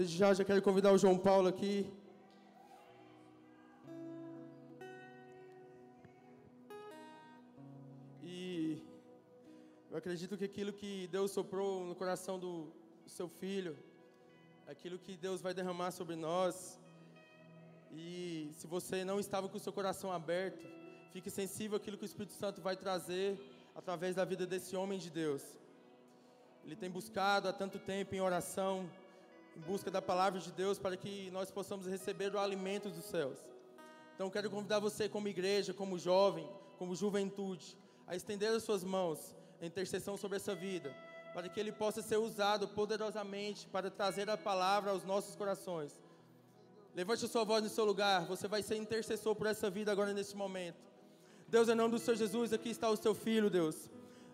Desde já, já quero convidar o João Paulo aqui. E eu acredito que aquilo que Deus soprou no coração do seu filho, aquilo que Deus vai derramar sobre nós, e se você não estava com o seu coração aberto, fique sensível àquilo que o Espírito Santo vai trazer através da vida desse homem de Deus. Ele tem buscado há tanto tempo em oração, em busca da palavra de Deus, para que nós possamos receber o alimento dos céus. Então, quero convidar você, como igreja, como jovem, como juventude, a estender as suas mãos em intercessão sobre essa vida, para que ele possa ser usado poderosamente para trazer a palavra aos nossos corações Levante a sua voz no seu lugar. Você vai ser intercessor por essa vida agora nesse momento. Deus, em nome do Senhor Jesus, aqui está o seu filho, Deus.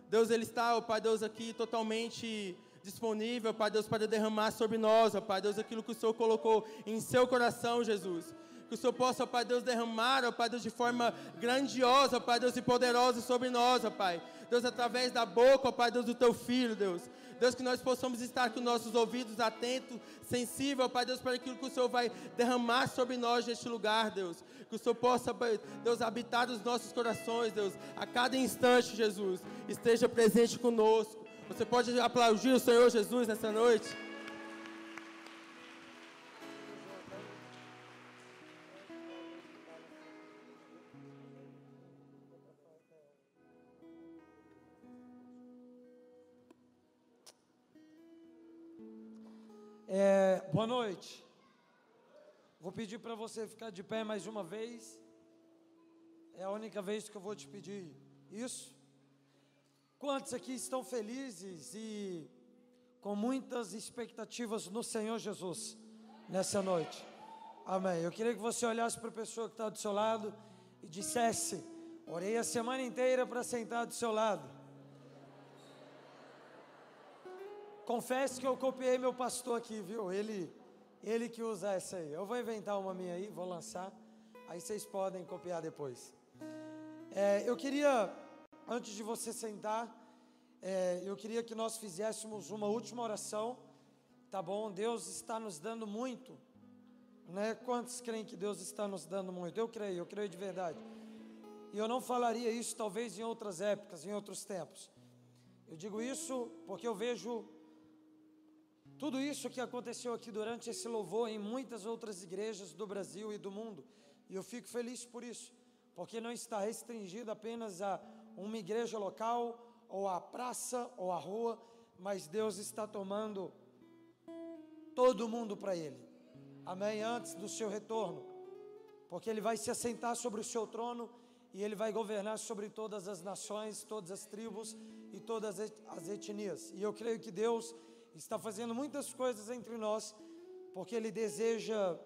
Deus, ele está, ó Pai Deus, aqui totalmente disponível, Pai Deus, para derramar sobre nós, ó Pai Deus, aquilo que o Senhor colocou em seu coração, Jesus. Que o Senhor possa, ó Pai Deus, derramar, ó Pai Deus, de forma grandiosa, ó Pai Deus, e poderosa sobre nós, ó Pai. Deus, através da boca, ó Pai Deus, do Teu Filho, Deus. Deus, que nós possamos estar com nossos ouvidos atentos, sensíveis, Pai Deus, para aquilo que o Senhor vai derramar sobre nós neste lugar, Deus. Que o Senhor possa, Deus, habitar os nossos corações, Deus, a cada instante, Jesus, esteja presente conosco. Você pode aplaudir o Senhor Jesus nessa noite? É, boa noite. Vou pedir para você ficar de pé mais uma vez. É a única vez que eu vou te pedir isso. Quantos aqui estão felizes e com muitas expectativas no Senhor Jesus nessa noite? Amém. Eu queria que você olhasse para a pessoa que está do seu lado e dissesse: Orei a semana inteira para sentar do seu lado. Confesso que eu copiei meu pastor aqui, viu? Ele, ele que usa essa aí. Eu vou inventar uma minha aí, vou lançar. Aí vocês podem copiar depois. É, eu queria, antes de você sentar, é, eu queria que nós fizéssemos uma última oração, tá bom? Deus está nos dando muito, né? Quantos creem que Deus está nos dando muito? Eu creio, eu creio de verdade. E eu não falaria isso talvez em outras épocas, em outros tempos. Eu digo isso porque eu vejo tudo isso que aconteceu aqui durante esse louvor em muitas outras igrejas do Brasil e do mundo, e eu fico feliz por isso, porque não está restringido apenas a uma igreja local, ou a praça, ou a rua, mas Deus está tomando todo mundo para Ele, amém? Antes do seu retorno, porque Ele vai se assentar sobre o seu trono e Ele vai governar sobre todas as nações, todas as tribos e todas as etnias, e eu creio que Deus está fazendo muitas coisas entre nós, porque Ele deseja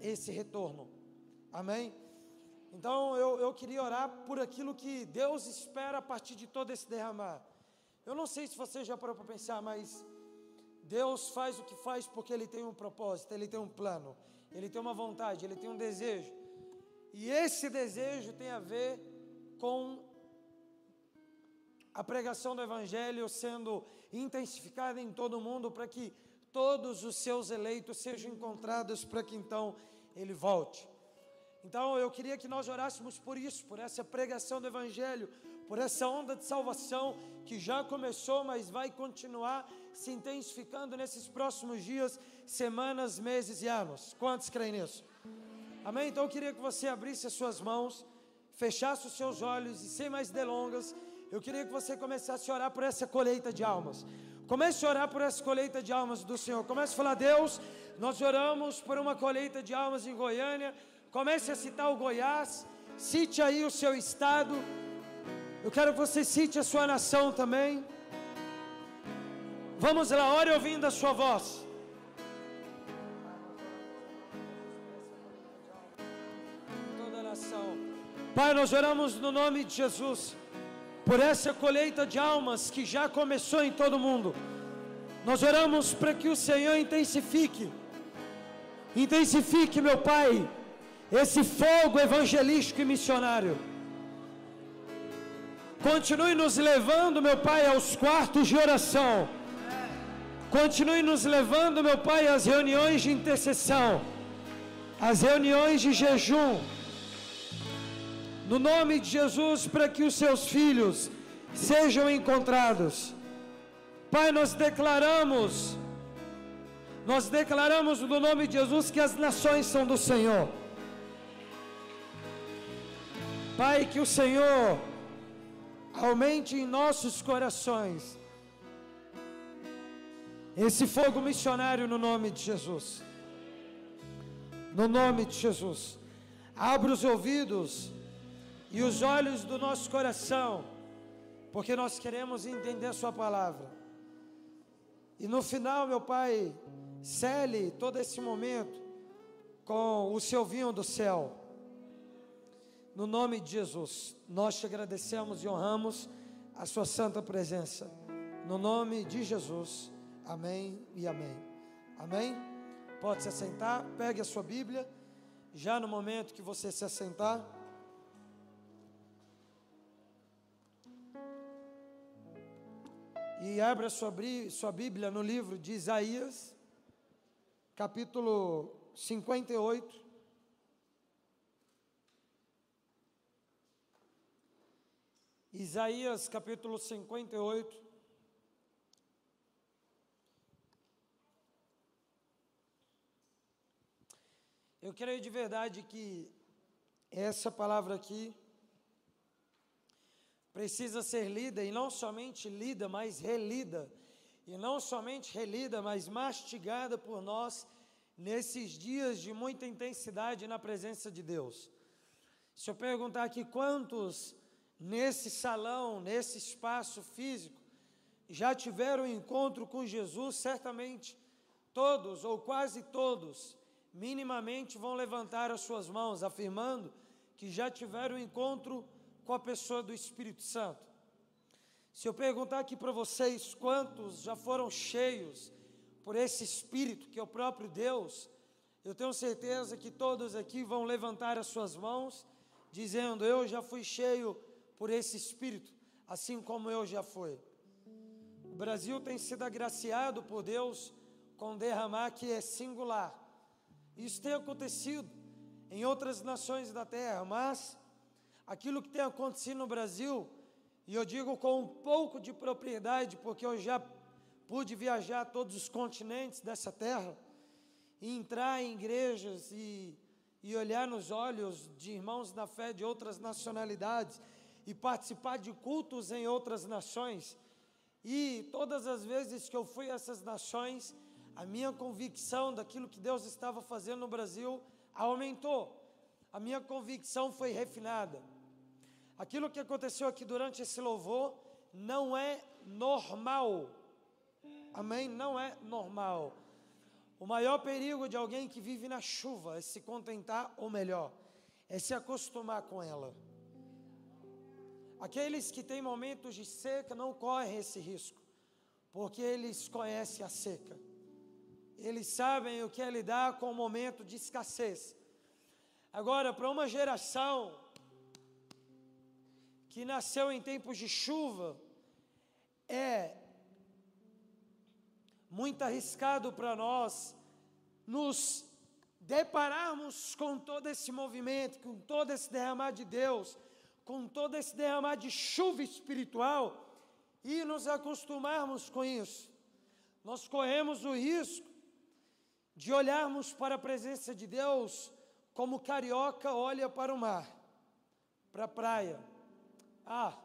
esse retorno. Amém? Então eu, eu queria orar por aquilo que Deus espera a partir de todo esse derramar. Eu não sei se você já parou para pensar, mas Deus faz o que faz porque Ele tem um propósito, Ele tem um plano, Ele tem uma vontade, Ele tem um desejo. E esse desejo tem a ver com a pregação do Evangelho sendo intensificada em todo o mundo para que todos os seus eleitos sejam encontrados para que então ele volte. Então eu queria que nós orássemos por isso, por essa pregação do Evangelho, por essa onda de salvação que já começou, mas vai continuar se intensificando nesses próximos dias, semanas, meses e anos. Quantos creem nisso? Amém? Então eu queria que você abrisse as suas mãos, fechasse os seus olhos e sem mais delongas, eu queria que você começasse a orar por essa colheita de almas. Comece a orar por essa colheita de almas do Senhor. Comece a falar, Deus, nós oramos por uma colheita de almas em Goiânia. Comece a citar o Goiás. Cite aí o seu estado. Eu quero que você cite a sua nação também. Vamos lá, ore ouvindo a sua voz. Toda a nação. Pai, nós oramos no nome de Jesus por essa colheita de almas que já começou em todo mundo. Nós oramos para que o Senhor intensifique, intensifique, meu Pai, esse fogo evangelístico e missionário. Continue nos levando, meu Pai, aos quartos de oração. Continue nos levando, meu Pai, às reuniões de intercessão, às reuniões de jejum. No nome de Jesus, para que os seus filhos sejam encontrados. Pai, nós declaramos, nós declaramos no nome de Jesus que as nações são do Senhor. Pai, que o Senhor aumente em nossos corações esse fogo missionário no nome de Jesus. No nome de Jesus. Abra os ouvidos e os olhos do nosso coração, porque nós queremos entender Sua palavra. E no final, meu Pai, cele todo esse momento com o seu vinho do céu. No nome de Jesus, nós te agradecemos e honramos a Sua santa presença. No nome de Jesus. Amém e amém. Amém? Pode se assentar, pegue a sua Bíblia. Já no momento que você se assentar. E abra sua, sua Bíblia no livro de Isaías, capítulo 58. Isaías capítulo 58. Eu creio de verdade que essa palavra aqui precisa ser lida e não somente lida, mas relida. E não somente relida, mas mastigada por nós nesses dias de muita intensidade na presença de Deus. Se eu perguntar aqui quantos nesse salão, nesse espaço físico, já tiveram encontro com Jesus, certamente todos ou quase todos minimamente vão levantar as suas mãos, afirmando que já tiveram encontro com a pessoa do Espírito Santo. Se eu perguntar aqui para vocês quantos já foram cheios por esse Espírito, que é o próprio Deus, eu tenho certeza que todos aqui vão levantar as suas mãos, dizendo: Eu já fui cheio por esse Espírito, assim como eu já fui. O Brasil tem sido agraciado por Deus com derramar que é singular isso tem acontecido em outras nações da terra, mas aquilo que tem acontecido no Brasil, e eu digo com um pouco de propriedade, porque eu já pude viajar a todos os continentes dessa terra, e entrar em igrejas e, e olhar nos olhos de irmãos da fé de outras nacionalidades, e participar de cultos em outras nações. E todas as vezes que eu fui a essas nações, a minha convicção daquilo que Deus estava fazendo no Brasil aumentou. A minha convicção foi refinada. Aquilo que aconteceu aqui durante esse louvor não é normal. Amém? Não é normal. O maior perigo de alguém que vive na chuva é se contentar, ou melhor, é se acostumar com ela. Aqueles que têm momentos de seca não correm esse risco, porque eles conhecem a seca. Eles sabem o que é lidar com o momento de escassez. Agora, para uma geração que nasceu em tempos de chuva, é muito arriscado para nós nos depararmos com todo esse movimento, com todo esse derramar de Deus, com todo esse derramar de chuva espiritual e nos acostumarmos com isso. Nós corremos o risco de olharmos para a presença de Deus como carioca olha para o mar, para a praia. Ah,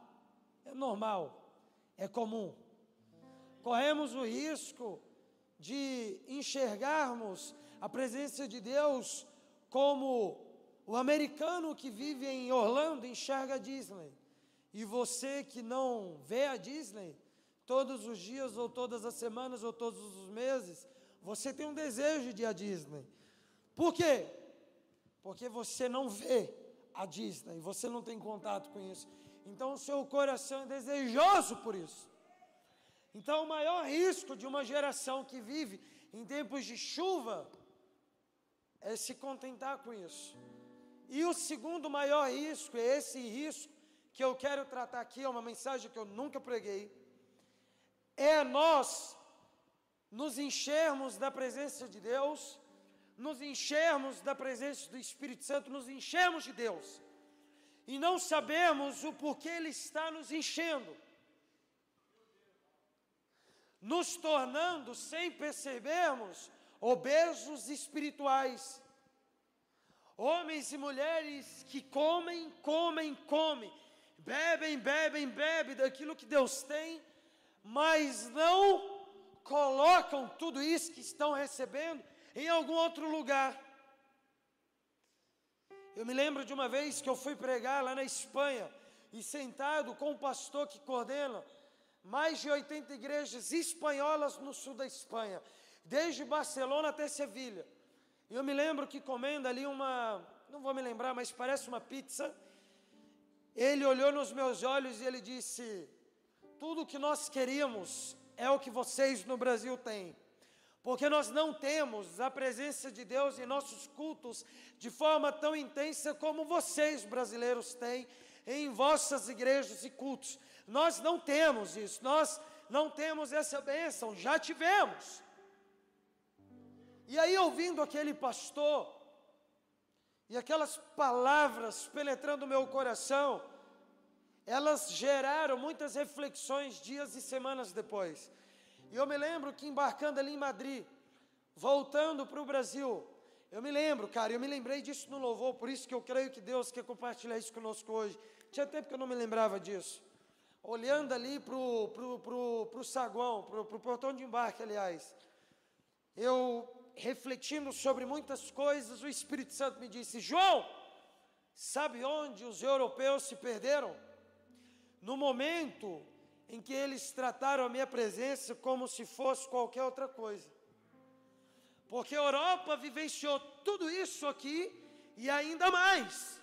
é normal, é comum. Corremos o risco de enxergarmos a presença de Deus como o americano que vive em Orlando enxerga a Disney. E você que não vê a Disney todos os dias, ou todas as semanas, ou todos os meses, você tem um desejo de ir à Disney. Por quê? Porque você não vê a Disney, você não tem contato com isso. Então o seu coração é desejoso por isso. Então o maior risco de uma geração que vive em tempos de chuva é se contentar com isso. E o segundo maior risco, é esse risco que eu quero tratar aqui, é uma mensagem que eu nunca preguei, é nós nos enchermos da presença de Deus, nos enchermos da presença do Espírito Santo, nos enchermos de Deus, e não sabemos o porquê Ele está nos enchendo, nos tornando, sem percebermos, obesos espirituais. Homens e mulheres que comem, comem, comem, bebem, bebem, bebem daquilo que Deus tem, mas não colocam tudo isso que estão recebendo em algum outro lugar. Eu me lembro de uma vez que eu fui pregar lá na Espanha e sentado com um pastor que coordena mais de 80 igrejas espanholas no sul da Espanha, desde Barcelona até Sevilha. E eu me lembro que comendo ali uma, não vou me lembrar, mas parece uma pizza. Ele olhou nos meus olhos e ele disse: Tudo que nós queríamos é o que vocês no Brasil têm. Porque nós não temos a presença de Deus em nossos cultos de forma tão intensa como vocês brasileiros têm em vossas igrejas e cultos. Nós não temos isso, nós não temos essa bênção, já tivemos. E aí, ouvindo aquele pastor, e aquelas palavras penetrando o meu coração, elas geraram muitas reflexões dias e semanas depois. E eu me lembro que embarcando ali em Madrid, voltando para o Brasil, eu me lembro, cara, eu me lembrei disso no louvor, por isso que eu creio que Deus quer compartilhar isso conosco hoje. Tinha tempo que eu não me lembrava disso. Olhando ali para o pro, pro, pro saguão, para o portão de embarque, aliás, eu refletindo sobre muitas coisas, o Espírito Santo me disse: João, sabe onde os europeus se perderam? No momento em que eles trataram a minha presença como se fosse qualquer outra coisa. Porque a Europa vivenciou tudo isso aqui e ainda mais.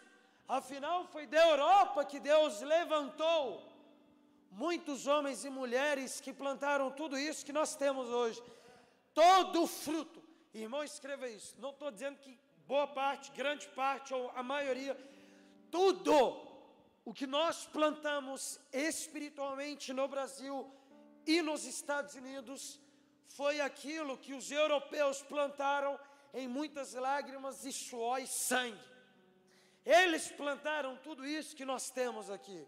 Afinal, foi da Europa que Deus levantou muitos homens e mulheres que plantaram tudo isso que nós temos hoje. Todo fruto Irmão, escreva isso. Não estou dizendo que boa parte, grande parte ou a maioria, tudo o que nós plantamos espiritualmente no Brasil e nos Estados Unidos foi aquilo que os europeus plantaram em muitas lágrimas e suor e sangue. Eles plantaram tudo isso que nós temos aqui.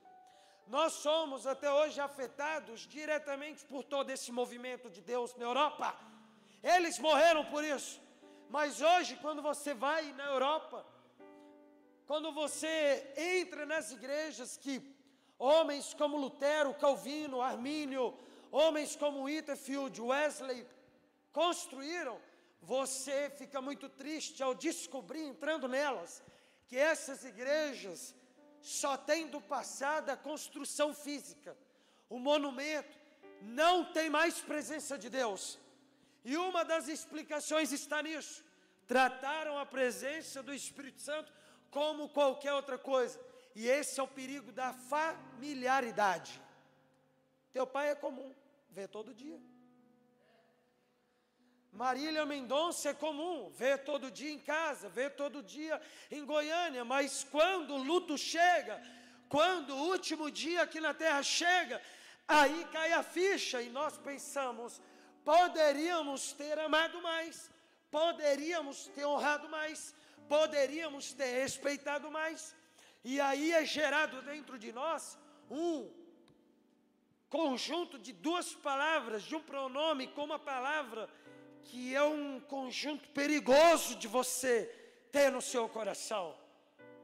Nós somos até hoje afetados diretamente por todo esse movimento de Deus na Europa eles morreram por isso. Mas hoje, quando você vai na Europa, quando você entra nas igrejas que homens como Lutero, Calvino, Armínio, homens como Whitefield, Wesley construíram, você fica muito triste ao descobrir, entrando nelas, que essas igrejas só têm do passado a construção física, o monumento, não tem mais presença de Deus. E uma das explicações está nisso. Trataram a presença do Espírito Santo como qualquer outra coisa. E esse é o perigo da familiaridade. Teu pai é comum, vê todo dia. Marília Mendonça é comum, vê todo dia em casa, vê todo dia em Goiânia, mas quando o luto chega, quando o último dia aqui na terra chega, aí cai a ficha e nós pensamos: poderíamos ter amado mais, poderíamos ter honrado mais, poderíamos ter respeitado mais, e aí é gerado dentro de nós um conjunto de duas palavras, de um pronome com uma palavra, que é um conjunto perigoso de você ter no seu coração.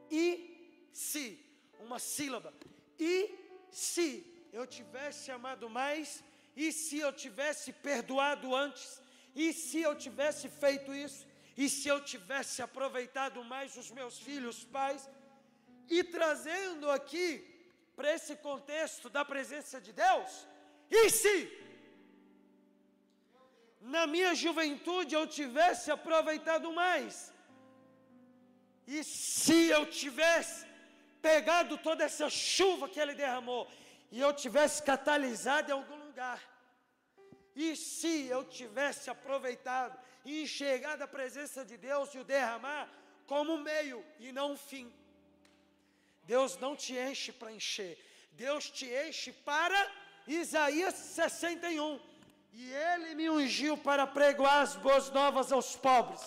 E se, uma sílaba, e se eu tivesse amado mais, e se eu tivesse perdoado antes? E se eu tivesse feito isso? E se eu tivesse aproveitado mais os meus filhos, pais? E trazendo aqui, para esse contexto da presença de Deus, e se na minha juventude eu tivesse aproveitado mais? E se eu tivesse pegado toda essa chuva que ele derramou e eu tivesse catalisado em algum lugar. E se eu tivesse aproveitado e enxergado a presença de Deus e o derramar como meio e não um fim. Deus não te enche para encher, Deus te enche para Isaías 61. E ele me ungiu para pregoar as boas novas aos pobres.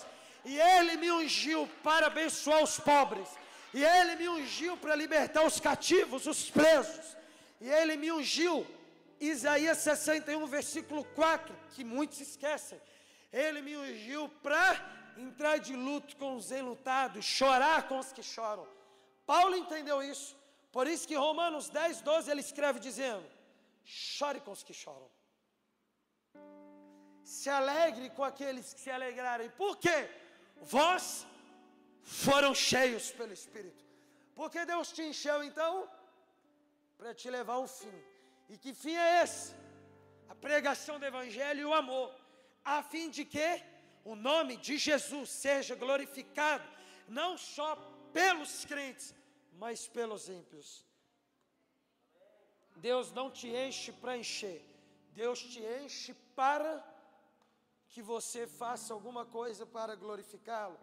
E ele me ungiu para abençoar os pobres. E ele me ungiu para libertar os cativos, os presos. E ele me ungiu, Isaías 61, versículo 4, que muitos esquecem. Ele me ungiu para entrar de luto com os enlutados, chorar com os que choram. Paulo entendeu isso. Por isso que Romanos 10, 12 ele escreve dizendo: chore com os que choram se alegre com aqueles que se alegrarem. Por quê? Vós foram cheios pelo Espírito. Porque Deus te encheu então para te levar ao fim. E que fim é esse? A pregação do Evangelho e o amor, a fim de que o nome de Jesus seja glorificado, não só pelos crentes, mas pelos ímpios. Deus não te enche para encher, Deus te enche para que você faça alguma coisa para glorificá-lo.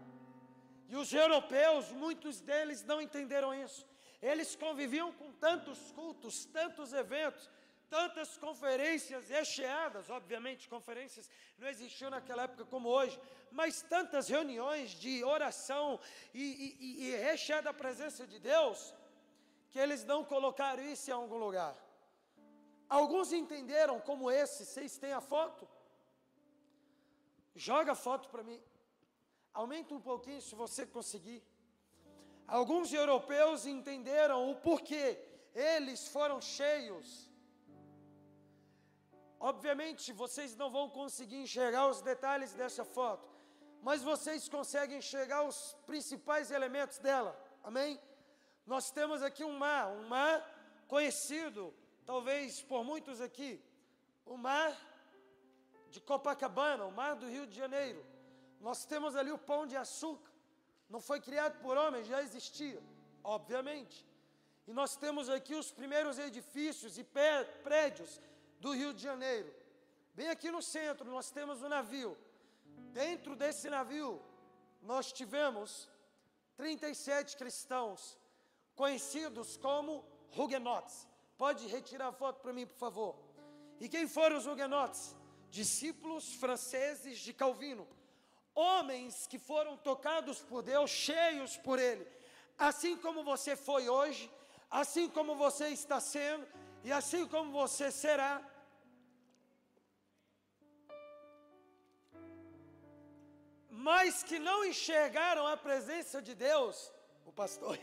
E os europeus, muitos deles não entenderam isso. Eles conviviam com tantos cultos, tantos eventos, tantas conferências recheadas, obviamente, conferências não existiam naquela época como hoje, mas tantas reuniões de oração e, e, e recheada a presença de Deus, que eles não colocaram isso em algum lugar. Alguns entenderam como esse, vocês têm a foto? Joga a foto para mim. Aumenta um pouquinho se você conseguir. Alguns europeus entenderam o porquê eles foram cheios. Obviamente, vocês não vão conseguir enxergar os detalhes dessa foto, mas vocês conseguem enxergar os principais elementos dela. Amém? Nós temos aqui um mar, um mar conhecido, talvez por muitos aqui, o mar de Copacabana, o mar do Rio de Janeiro. Nós temos ali o pão de açúcar. Não foi criado por homens, já existia, obviamente. E nós temos aqui os primeiros edifícios e prédios do Rio de Janeiro. Bem aqui no centro, nós temos um navio. Dentro desse navio, nós tivemos 37 cristãos, conhecidos como huguenotes. Pode retirar a foto para mim, por favor. E quem foram os huguenotes? discípulos franceses de Calvino, homens que foram tocados por Deus, cheios por Ele, assim como você foi hoje, assim como você está sendo e assim como você será. Mas que não enxergaram a presença de Deus, o pastor,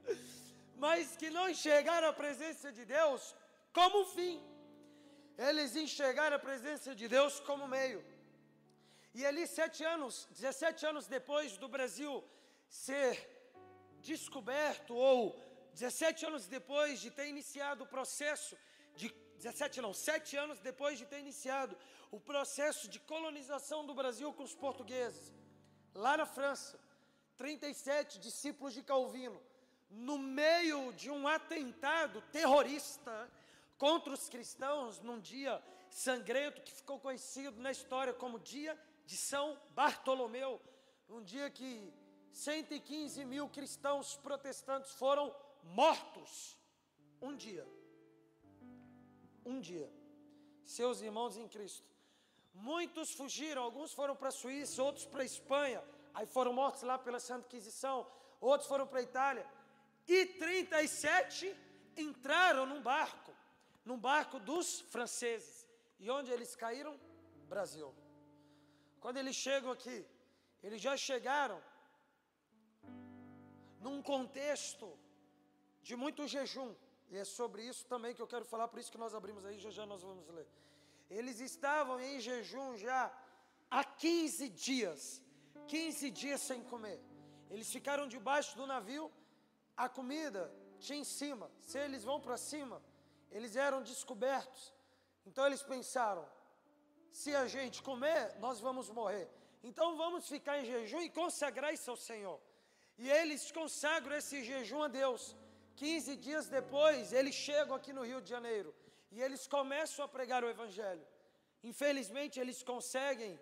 mas que não enxergaram a presença de Deus como fim eles enxergaram a presença de Deus como meio. E ali, sete anos, 17 anos depois do Brasil ser descoberto, ou 17 anos depois de ter iniciado o processo de 17 não, 7 anos depois de ter iniciado o processo de colonização do Brasil com os portugueses, lá na França, 37 discípulos de Calvino, no meio de um atentado terrorista contra os cristãos num dia sangrento que ficou conhecido na história como Dia de São Bartolomeu, um dia que 115 mil cristãos protestantes foram mortos. Um dia. Um dia. Seus irmãos em Cristo. Muitos fugiram, alguns foram para a Suíça, outros para a Espanha, aí foram mortos lá pela Santa Inquisição, outros foram para a Itália. E 37 entraram num barco num barco dos franceses. E onde eles caíram? Brasil. Quando eles chegam aqui, eles já chegaram num contexto de muito jejum. E é sobre isso também que eu quero falar, por isso que nós abrimos aí, já já nós vamos ler. Eles estavam em jejum já há 15 dias. 15 dias sem comer. Eles ficaram debaixo do navio, a comida tinha em cima. Se eles vão para cima, eles eram descobertos. Então eles pensaram: se a gente comer, nós vamos morrer. Então vamos ficar em jejum e consagrar isso ao Senhor. E eles consagram esse jejum a Deus. 15 dias depois, eles chegam aqui no Rio de Janeiro e eles começam a pregar o Evangelho. Infelizmente, eles conseguem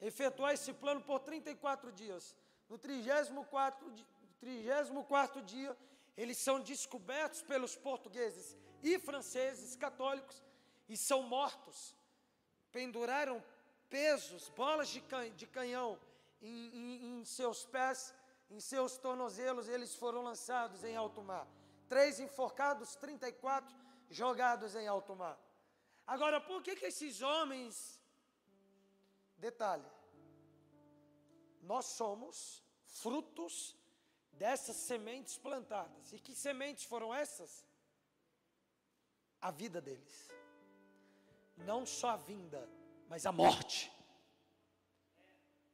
efetuar esse plano por 34 dias. No 34, 34 dia, eles são descobertos pelos portugueses e franceses católicos e são mortos. penduraram pesos, bolas de, can, de canhão em, em, em seus pés, em seus tornozelos, eles foram lançados em alto mar. Três enforcados, 34 jogados em alto mar. Agora, por que, que esses homens. Detalhe: nós somos frutos dessas sementes plantadas. E que sementes foram essas? A vida deles. Não só a vinda, mas a morte.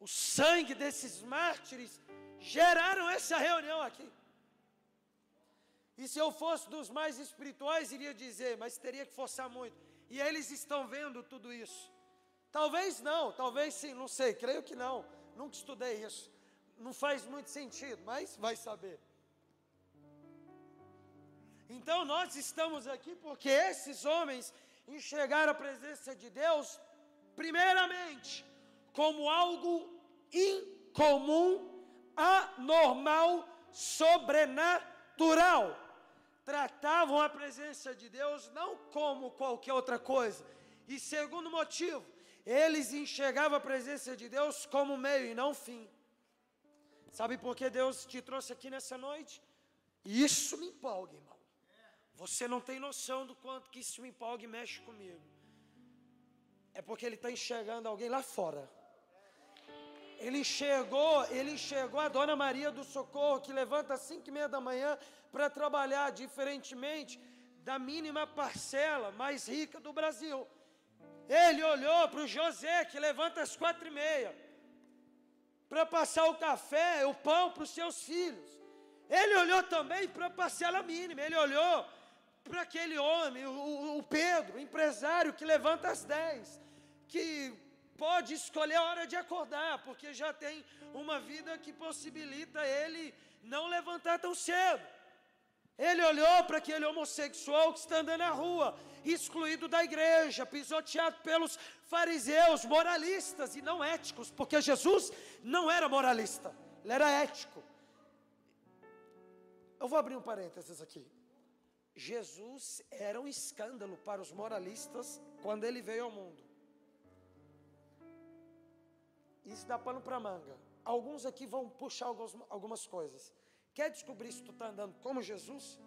O sangue desses mártires geraram essa reunião aqui. E se eu fosse dos mais espirituais, iria dizer, mas teria que forçar muito. E eles estão vendo tudo isso. Talvez não, talvez sim, não sei, creio que não. Nunca estudei isso. Não faz muito sentido, mas vai saber. Então nós estamos aqui porque esses homens enxergaram a presença de Deus, primeiramente, como algo incomum, anormal, sobrenatural. Tratavam a presença de Deus não como qualquer outra coisa. E segundo motivo, eles enxergavam a presença de Deus como meio e não fim. Sabe por que Deus te trouxe aqui nessa noite? Isso me empolga, irmão. Você não tem noção do quanto que isso me empolga e mexe comigo. É porque ele está enxergando alguém lá fora. Ele enxergou, ele enxergou a Dona Maria do Socorro que levanta às cinco e meia da manhã para trabalhar, diferentemente da mínima parcela mais rica do Brasil. Ele olhou para o José que levanta às quatro e meia para passar o café, o pão para os seus filhos. Ele olhou também para a parcela mínima, ele olhou para aquele homem, o, o Pedro, empresário que levanta às 10, que pode escolher a hora de acordar, porque já tem uma vida que possibilita ele não levantar tão cedo. Ele olhou para aquele homossexual que está andando na rua, excluído da igreja, pisoteado pelos fariseus, moralistas e não éticos, porque Jesus não era moralista, ele era ético. Eu vou abrir um parênteses aqui. Jesus era um escândalo para os moralistas quando ele veio ao mundo. Isso dá pano para manga. Alguns aqui vão puxar algumas, algumas coisas. Quer descobrir se tu está andando como Jesus?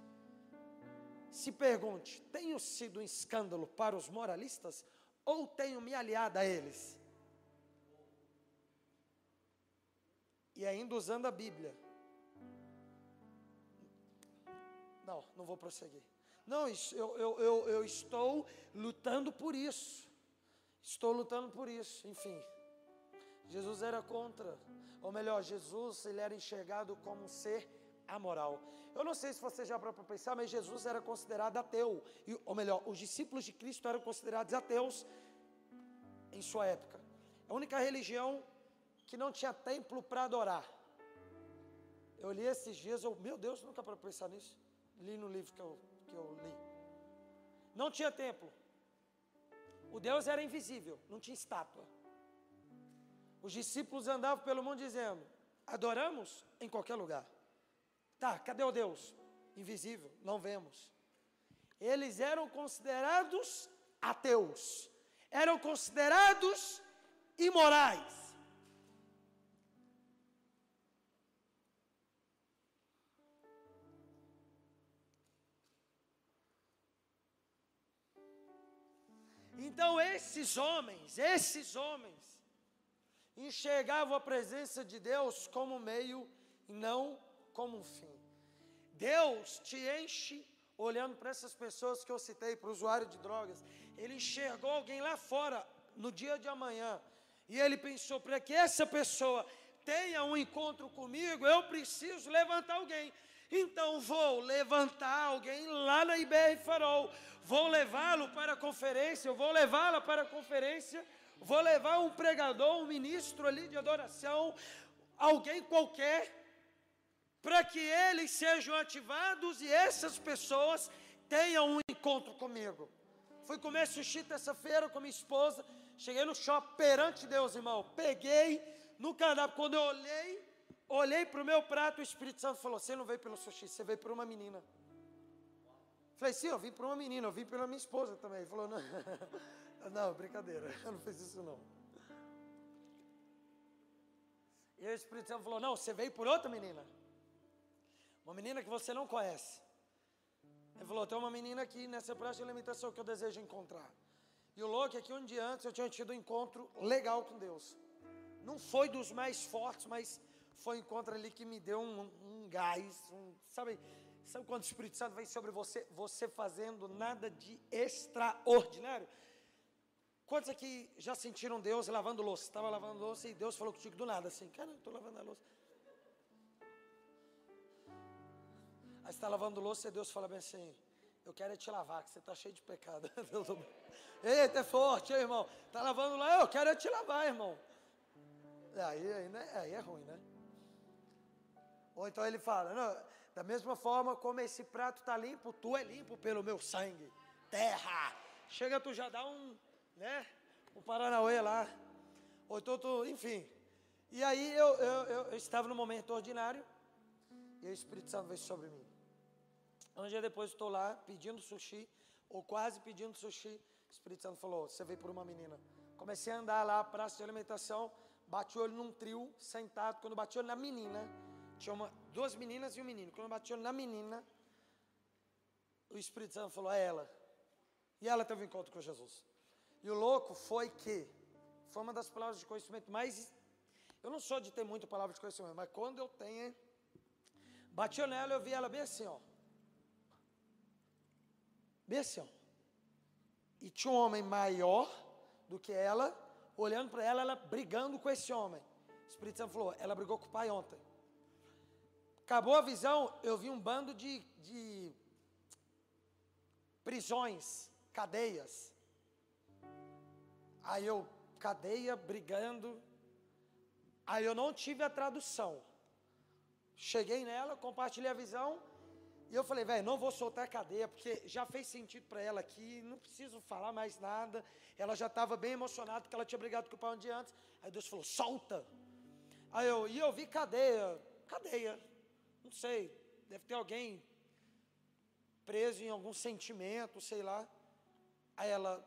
Se pergunte: tenho sido um escândalo para os moralistas ou tenho me aliado a eles? E ainda usando a Bíblia. Não, não vou prosseguir. Não, eu, eu, eu, eu estou lutando por isso. Estou lutando por isso, enfim. Jesus era contra, ou melhor, Jesus ele era enxergado como um ser amoral. Eu não sei se você já parou para pensar, mas Jesus era considerado ateu, e, ou melhor, os discípulos de Cristo eram considerados ateus em sua época. A única religião que não tinha templo para adorar. Eu li esses dias, eu, meu Deus, nunca para pensar nisso li no livro que eu, que eu li. Não tinha templo. O Deus era invisível, não tinha estátua. Os discípulos andavam pelo mundo dizendo: adoramos em qualquer lugar. Tá, cadê o Deus? Invisível, não vemos. Eles eram considerados ateus, eram considerados imorais. Então esses homens, esses homens, enxergavam a presença de Deus como meio e não como um fim. Deus te enche olhando para essas pessoas que eu citei, para o usuário de drogas. Ele enxergou alguém lá fora no dia de amanhã e ele pensou: para que essa pessoa tenha um encontro comigo, eu preciso levantar alguém. Então vou levantar alguém lá na IBR Farol, vou levá-lo para a conferência, eu vou levá-la para a conferência, vou levar um pregador, um ministro ali de adoração, alguém qualquer, para que eles sejam ativados e essas pessoas tenham um encontro comigo. Fui comer sushi terça-feira com minha esposa, cheguei no shopping perante Deus, irmão, peguei no cardápio, quando eu olhei, Olhei para o meu prato, o Espírito Santo falou: Você não veio pelo sushi, você veio por uma menina. Falei: Sim, eu vim por uma menina, eu vim pela minha esposa também. Ele falou: Não, Não, brincadeira, eu não fiz isso não. E o Espírito Santo falou: Não, você veio por outra menina. Uma menina que você não conhece. Ele falou: Tem uma menina aqui nessa praça de alimentação que eu desejo encontrar. E o louco é que um dia antes eu tinha tido um encontro legal com Deus. Não foi dos mais fortes, mas foi um encontro ali que me deu um, um gás. Um, sabe, sabe quando o Espírito Santo vem sobre você, você fazendo nada de extraordinário? Quantos aqui já sentiram Deus lavando louça? Estava lavando louça e Deus falou contigo do nada, assim, cara, estou lavando a louça. Aí está lavando louça e Deus fala bem assim, eu quero é te lavar, que você está cheio de pecado. Eita, é forte, hein, irmão. Está lavando lá, eu quero é te lavar, irmão. Aí, aí, né? aí é ruim, né? Ou então ele fala, da mesma forma como esse prato está limpo, tu é limpo pelo meu sangue. Terra! Chega, tu já dá um, né? O Paranauê lá. Ou tu, enfim. E aí eu, eu, eu, eu estava no momento ordinário e o Espírito Santo veio sobre mim. Um dia depois estou lá pedindo sushi, ou quase pedindo sushi. O Espírito Santo falou: Você veio por uma menina. Comecei a andar lá, praça de alimentação, bati o olho num trio, sentado. Quando bati o olho na menina, tinha uma, duas meninas e um menino. Quando bati o olho na menina, o Espírito Santo falou: É ela. E ela teve um encontro com Jesus. E o louco foi que, foi uma das palavras de conhecimento mais. Eu não sou de ter muita palavra de conhecimento, mas quando eu tenho, bati nela, eu vi ela bem assim, ó. Bem assim, ó. E tinha um homem maior do que ela, olhando para ela, ela brigando com esse homem. O Espírito Santo falou: ela brigou com o pai ontem. Acabou a visão, eu vi um bando de, de prisões, cadeias. Aí eu, cadeia, brigando. Aí eu não tive a tradução. Cheguei nela, compartilhei a visão. E eu falei, velho, não vou soltar a cadeia, porque já fez sentido para ela aqui, não preciso falar mais nada. Ela já estava bem emocionada, porque ela tinha brigado com o pai um dia antes. Aí Deus falou, solta. Aí eu, e eu vi cadeia, cadeia, não sei, deve ter alguém preso em algum sentimento, sei lá. Aí ela,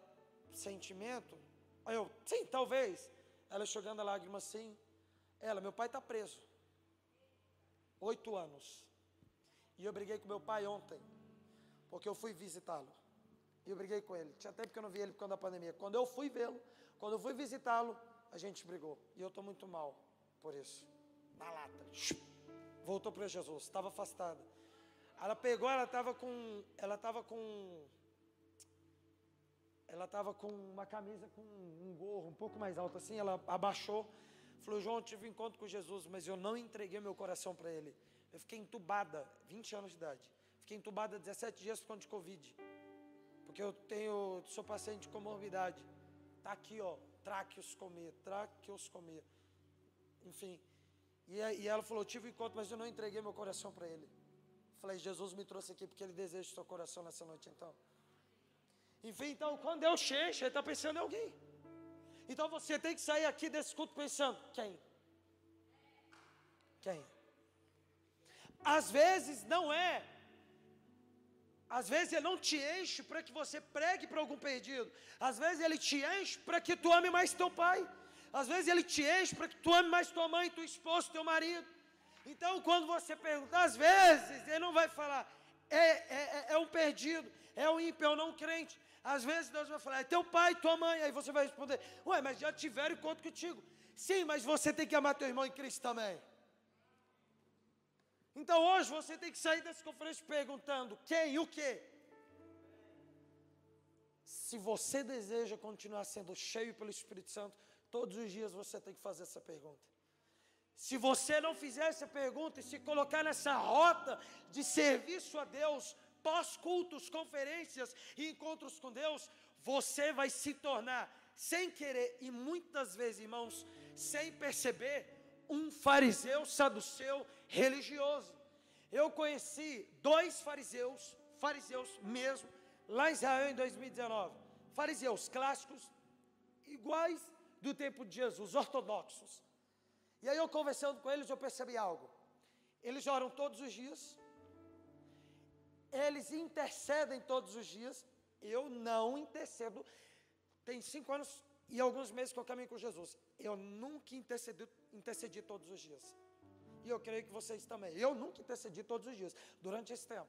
sentimento? Aí eu, sim, talvez. Ela chegando a lágrima assim. Ela, meu pai está preso. Oito anos. E eu briguei com meu pai ontem, porque eu fui visitá-lo. E eu briguei com ele. Tinha tempo que eu não vi ele por causa da pandemia. Quando eu fui vê-lo, quando eu fui visitá-lo, a gente brigou. E eu estou muito mal por isso. Na lata. Voltou para Jesus. Estava afastada. Ela pegou, ela estava com. Ela estava com. Ela estava com uma camisa com um gorro um pouco mais alto assim. Ela abaixou. Falou, João, eu tive um encontro com Jesus, mas eu não entreguei meu coração para ele. Eu fiquei entubada, 20 anos de idade. Fiquei entubada 17 dias por de Covid. Porque eu tenho, sou paciente de comorbidade. Está aqui, ó, traqueoscomia, traqueoscomia. Enfim. E, e ela falou, tive um encontro, mas eu não entreguei meu coração para ele. Falei, Jesus me trouxe aqui porque ele deseja o seu coração nessa noite, então. Então, quando Deus chega, ele está pensando em alguém. Então você tem que sair aqui desse culto pensando: quem? Quem? Às vezes não é. Às vezes ele não te enche para que você pregue para algum perdido. Às vezes ele te enche para que tu ame mais teu pai. Às vezes ele te enche para que tu ame mais tua mãe, tua esposa, teu marido. Então, quando você pergunta, às vezes ele não vai falar, é, é, é um perdido, é um ímpio, é um não crente. Às vezes Deus vai falar, é teu pai, tua mãe. Aí você vai responder, ué, mas já tiveram encontro contigo. Sim, mas você tem que amar teu irmão em Cristo também. Então hoje você tem que sair dessa conferência perguntando quem e o que. Se você deseja continuar sendo cheio pelo Espírito Santo, todos os dias você tem que fazer essa pergunta. Se você não fizer essa pergunta e se colocar nessa rota de serviço a Deus, pós-cultos, conferências e encontros com Deus, você vai se tornar, sem querer e muitas vezes, irmãos, sem perceber, um fariseu saduceu religioso. Eu conheci dois fariseus, fariseus mesmo, lá em Israel em 2019. Fariseus clássicos, iguais do tempo de Jesus, ortodoxos. E aí eu conversando com eles, eu percebi algo. Eles oram todos os dias, eles intercedem todos os dias, eu não intercedo Tem cinco anos e alguns meses que eu caminho com Jesus. Eu nunca intercedi, intercedi todos os dias. E eu creio que vocês também. Eu nunca intercedi todos os dias, durante esse tempo.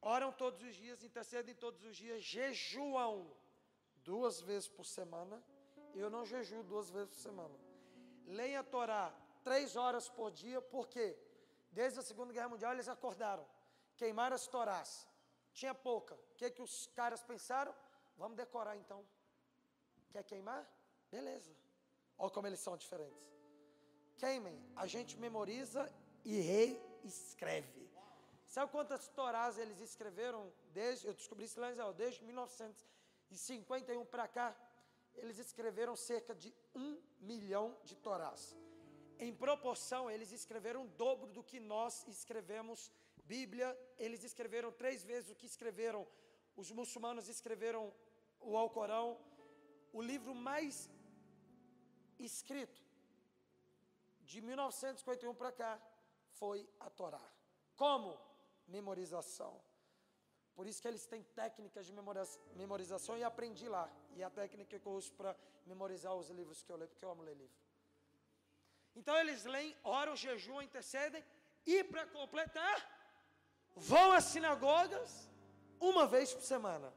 Oram todos os dias, intercedem todos os dias, jejuam duas vezes por semana. Eu não jejuo duas vezes por semana. Leem a Torá três horas por dia, por quê? Desde a Segunda Guerra Mundial eles acordaram, queimaram as Torás. Tinha pouca. O que, que os caras pensaram? Vamos decorar então. Quer queimar? Beleza. Olha como eles são diferentes. Queimem, a gente memoriza e reescreve. Sabe quantas Torás eles escreveram desde, eu descobri isso lá em desde 1951 para cá, eles escreveram cerca de um milhão de Torás. Em proporção, eles escreveram o dobro do que nós escrevemos Bíblia. Eles escreveram três vezes o que escreveram, os muçulmanos escreveram o Alcorão. O livro mais escrito de 1951 para cá foi a Torá. Como? Memorização. Por isso que eles têm técnicas de memorização e aprendi lá. E a técnica que eu uso para memorizar os livros que eu leio, porque eu amo ler livro. Então eles leem, oram, jejuam, intercedem e para completar, vão às sinagogas uma vez por semana.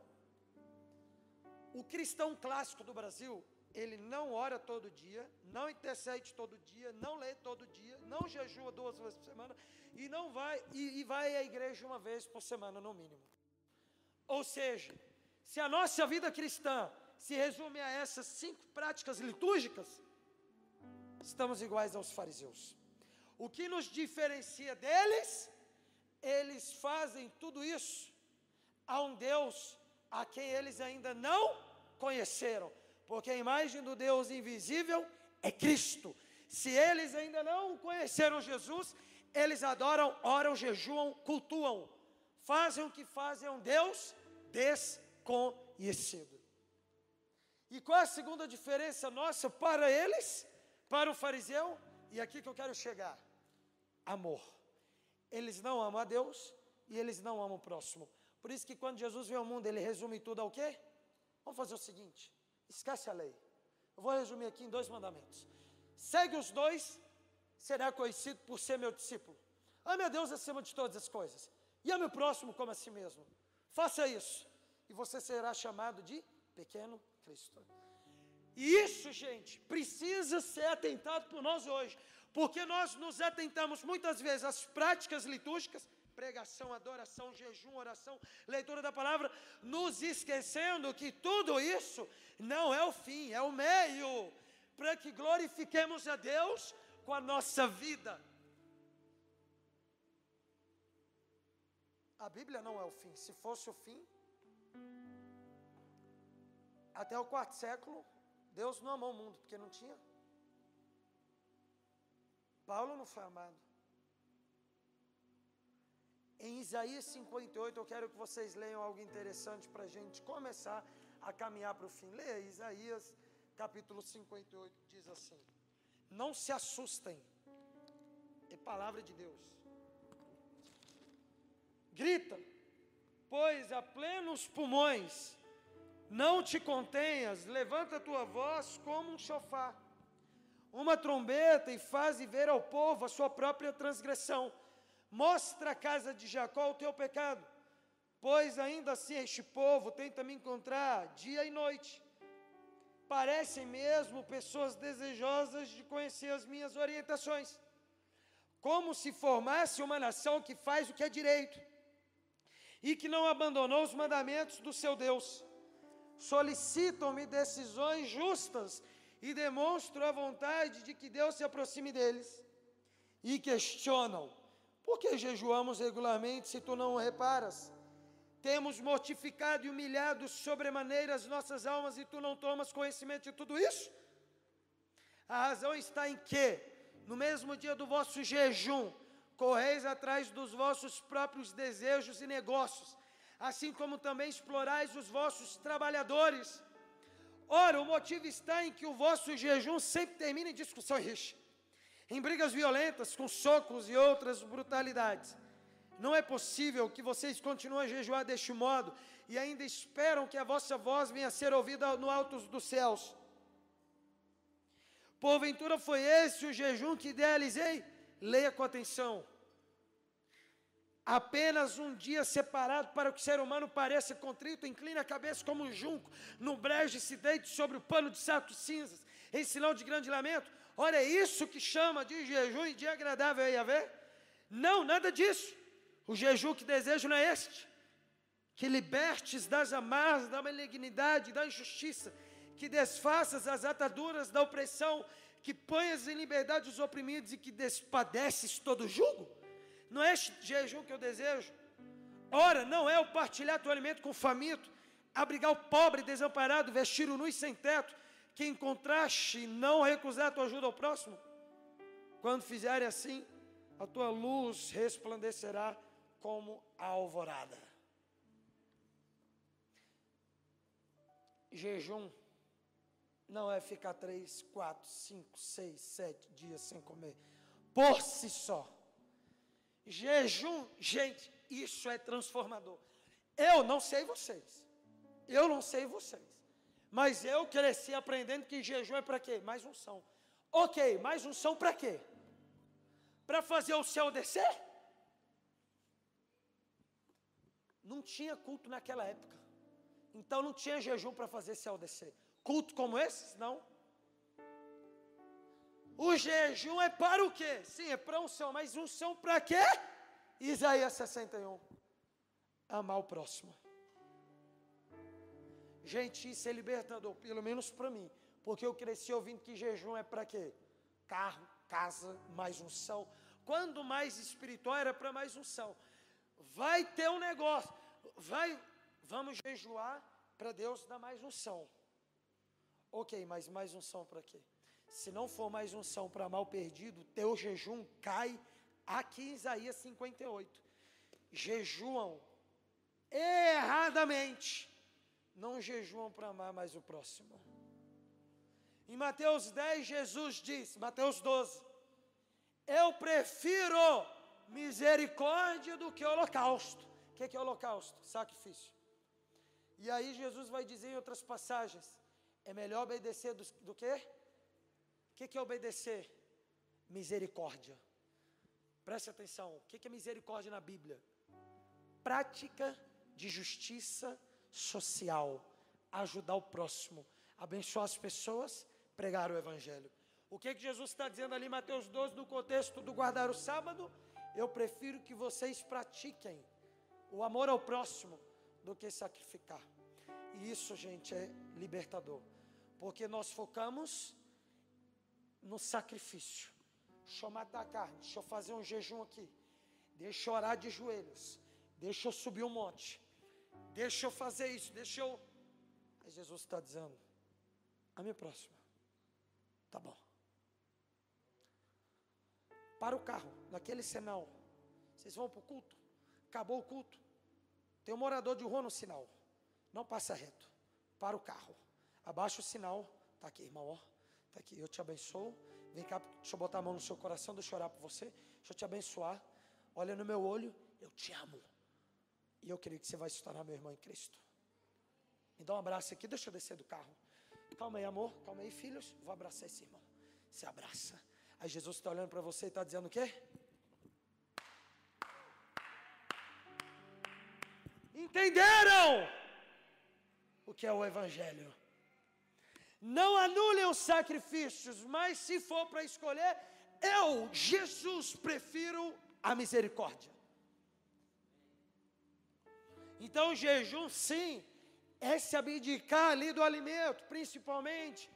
O cristão clássico do Brasil ele não ora todo dia, não intercede todo dia, não lê todo dia, não jejua duas vezes por semana e não vai e, e vai à igreja uma vez por semana no mínimo. Ou seja, se a nossa vida cristã se resume a essas cinco práticas litúrgicas, estamos iguais aos fariseus. O que nos diferencia deles? Eles fazem tudo isso a um Deus a quem eles ainda não conheceram porque a imagem do Deus invisível é Cristo. Se eles ainda não conheceram Jesus, eles adoram, oram, jejuam, cultuam, fazem o que fazem a um Deus desconhecido. E qual é a segunda diferença nossa para eles, para o fariseu? E aqui que eu quero chegar: amor. Eles não amam a Deus e eles não amam o próximo. Por isso que quando Jesus veio ao mundo, ele resume tudo ao quê? Vamos fazer o seguinte: Esquece a lei. Eu vou resumir aqui em dois mandamentos. Segue os dois, será conhecido por ser meu discípulo. Ame a Deus acima de todas as coisas. E ame o próximo como a si mesmo. Faça isso. E você será chamado de pequeno Cristo. E isso, gente, precisa ser atentado por nós hoje. Porque nós nos atentamos muitas vezes às práticas litúrgicas pregação, adoração, jejum, oração, leitura da palavra, nos esquecendo que tudo isso não é o fim, é o meio para que glorifiquemos a Deus com a nossa vida. A Bíblia não é o fim. Se fosse o fim, até o quarto século, Deus não amou o mundo, porque não tinha. Paulo não foi amado. Em Isaías 58, eu quero que vocês leiam algo interessante para a gente começar a caminhar para o fim. Leia Isaías capítulo 58, diz assim: Não se assustem, é palavra de Deus. Grita, pois a plenos pulmões, não te contenhas, levanta a tua voz como um chofar, uma trombeta e faze ver ao povo a sua própria transgressão Mostra a casa de Jacó o teu pecado, pois ainda assim este povo tenta me encontrar dia e noite. Parecem mesmo pessoas desejosas de conhecer as minhas orientações, como se formasse uma nação que faz o que é direito e que não abandonou os mandamentos do seu Deus. Solicitam-me decisões justas e demonstro a vontade de que Deus se aproxime deles. E questionam: por que jejuamos regularmente se tu não reparas? Temos mortificado e humilhado sobremaneira as nossas almas e tu não tomas conhecimento de tudo isso? A razão está em que, no mesmo dia do vosso jejum, correis atrás dos vossos próprios desejos e negócios, assim como também explorais os vossos trabalhadores. Ora, o motivo está em que o vosso jejum sempre termina em discussão rixa em brigas violentas, com socos e outras brutalidades. Não é possível que vocês continuem a jejuar deste modo e ainda esperam que a vossa voz venha a ser ouvida no alto dos céus. Porventura foi esse o jejum que idealizei? Leia com atenção. Apenas um dia separado para que o ser humano pareça contrito, incline a cabeça como um junco, no brejo se deite sobre o pano de saco cinzas, em sinal de grande lamento. Ora, é isso que chama de jejum e de agradável a Yahvé? Não, nada disso. O jejum que desejo não é este. Que libertes das amarras da malignidade, da injustiça, que desfaças as ataduras da opressão, que ponhas em liberdade os oprimidos e que despadeces todo jugo? Não é este jejum que eu desejo? Ora, não é o partilhar teu alimento com o faminto, abrigar o pobre desamparado, vestir o nu e sem teto, que encontraste e não recusar a tua ajuda ao próximo? Quando fizerem assim, a tua luz resplandecerá como a alvorada. Jejum não é ficar três, quatro, cinco, seis, sete dias sem comer, por si só. Jejum, gente, isso é transformador. Eu não sei vocês, eu não sei vocês, mas eu cresci aprendendo que jejum é para quê? Mais unção. Ok, mais unção para quê? Para fazer o céu descer? Não tinha culto naquela época. Então não tinha jejum para fazer céu descer culto como esse? Não. O jejum é para o quê? Sim, é para unção, mas unção para quê? Isaías 61. Amar o próximo. Gente, isso é libertador, pelo menos para mim. Porque eu cresci ouvindo que jejum é para quê? Carro, casa, mais unção. Quando mais espiritual era para mais unção. Vai ter um negócio. Vai, vamos jejuar para Deus dar mais unção. Ok, mas mais unção para quê? Se não for mais unção para mal perdido, teu jejum cai aqui em Isaías 58. Jejuam erradamente, não jejuam para amar mais o próximo. Em Mateus 10, Jesus diz, Mateus 12: Eu prefiro misericórdia do que holocausto. O que é holocausto? Sacrifício. E aí Jesus vai dizer em outras passagens: é melhor obedecer do, do que? Que, que é obedecer? Misericórdia. Preste atenção. O que, que é misericórdia na Bíblia? Prática de justiça social. Ajudar o próximo. Abençoar as pessoas. Pregar o Evangelho. O que, que Jesus está dizendo ali em Mateus 12, no contexto do guardar o sábado? Eu prefiro que vocês pratiquem o amor ao próximo do que sacrificar. E isso, gente, é libertador. Porque nós focamos no sacrifício. Deixa eu matar a carne, deixa eu fazer um jejum aqui. Deixa eu orar de joelhos. Deixa eu subir um monte. Deixa eu fazer isso, deixa eu. Aí Jesus está dizendo: a minha próxima. Tá bom. Para o carro, naquele sinal. Vocês vão para o culto? Acabou o culto. Tem um morador de rua no sinal. Não passa reto. Para o carro. Abaixa o sinal. Está aqui, irmão. Ó. Está aqui. Eu te abençoo. Vem cá, deixa eu botar a mão no seu coração. Deixa eu orar por você. Deixa eu te abençoar. Olha no meu olho. Eu te amo. E eu creio que você vai se tornar meu irmão em Cristo. Me dá um abraço aqui. Deixa eu descer do carro. Calma aí, amor. Calma aí, filhos. Vou abraçar esse irmão. Se abraça. Aí Jesus está olhando para você e está dizendo o quê? Entenderam o que é o Evangelho? Não anulem os sacrifícios, mas se for para escolher, eu, Jesus, prefiro a misericórdia. Então, jejum, sim, é se abdicar ali do alimento, principalmente.